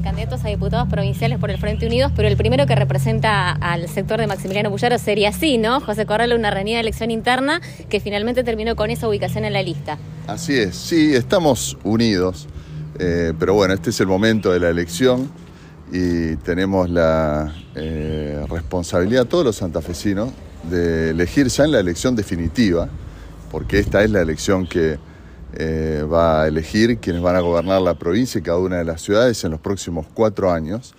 Candidatos a diputados provinciales por el Frente Unidos, pero el primero que representa al sector de Maximiliano Bullaro sería así, ¿no? José Corral, una reñida elección interna que finalmente terminó con esa ubicación en la lista. Así es, sí, estamos unidos, eh, pero bueno, este es el momento de la elección y tenemos la eh, responsabilidad, todos los santafesinos, de elegir ya en la elección definitiva, porque esta es la elección que eh, va a elegir quienes van a gobernar la provincia y cada una de las ciudades en los próximos cuatro años.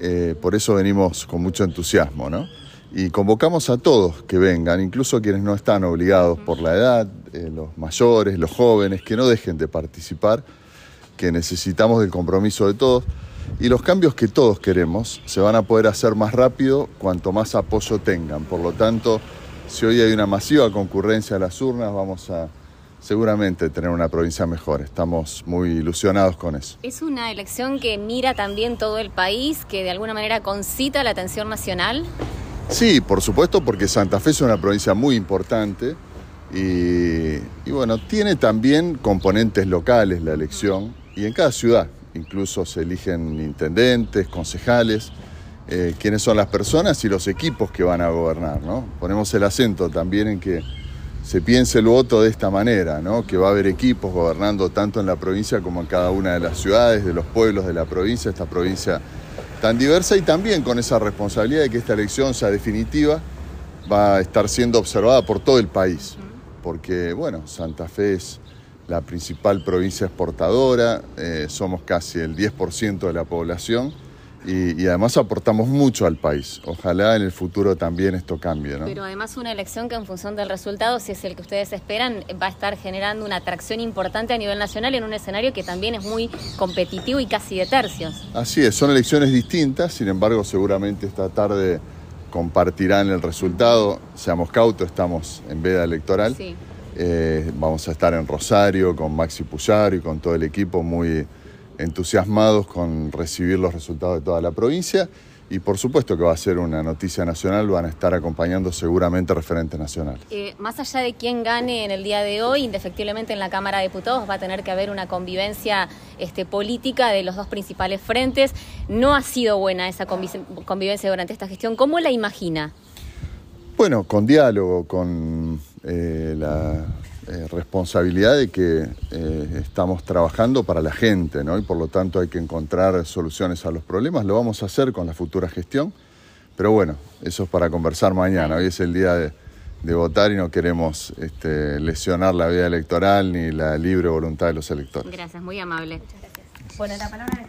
Eh, por eso venimos con mucho entusiasmo, ¿no? Y convocamos a todos que vengan, incluso quienes no están obligados por la edad, eh, los mayores, los jóvenes, que no dejen de participar, que necesitamos del compromiso de todos. Y los cambios que todos queremos se van a poder hacer más rápido cuanto más apoyo tengan. Por lo tanto, si hoy hay una masiva concurrencia a las urnas, vamos a seguramente tener una provincia mejor. Estamos muy ilusionados con eso. ¿Es una elección que mira también todo el país, que de alguna manera concita la atención nacional? Sí, por supuesto, porque Santa Fe es una provincia muy importante y, y bueno, tiene también componentes locales la elección y en cada ciudad incluso se eligen intendentes, concejales, eh, quiénes son las personas y los equipos que van a gobernar. ¿no? Ponemos el acento también en que se piense el voto de esta manera, ¿no? que va a haber equipos gobernando tanto en la provincia como en cada una de las ciudades, de los pueblos de la provincia, esta provincia tan diversa y también con esa responsabilidad de que esta elección sea definitiva, va a estar siendo observada por todo el país, porque bueno, Santa Fe es la principal provincia exportadora, eh, somos casi el 10% de la población y, además aportamos mucho al país. Ojalá en el futuro también esto cambie. ¿no? Pero además una elección que en función del resultado, si es el que ustedes esperan, va a estar generando una atracción importante a nivel nacional en un escenario que también es muy competitivo y casi de tercios. Así es, son elecciones distintas, sin embargo seguramente esta tarde compartirán el resultado. Seamos cautos, estamos en veda electoral. Sí. Eh, vamos a estar en Rosario con Maxi Puyar y con todo el equipo muy entusiasmados con recibir los resultados de toda la provincia y por supuesto que va a ser una noticia nacional, van a estar acompañando seguramente referentes nacionales. Eh, más allá de quién gane en el día de hoy, indefectiblemente en la Cámara de Diputados va a tener que haber una convivencia este, política de los dos principales frentes. No ha sido buena esa convivencia durante esta gestión. ¿Cómo la imagina? Bueno, con diálogo, con eh, la eh, responsabilidad de que eh, estamos trabajando para la gente, ¿no? Y por lo tanto hay que encontrar soluciones a los problemas. Lo vamos a hacer con la futura gestión, pero bueno, eso es para conversar mañana. Hoy es el día de, votar y no queremos este, lesionar la vía electoral ni la libre voluntad de los electores. Gracias, muy amable. Muchas gracias. Bueno, la palabra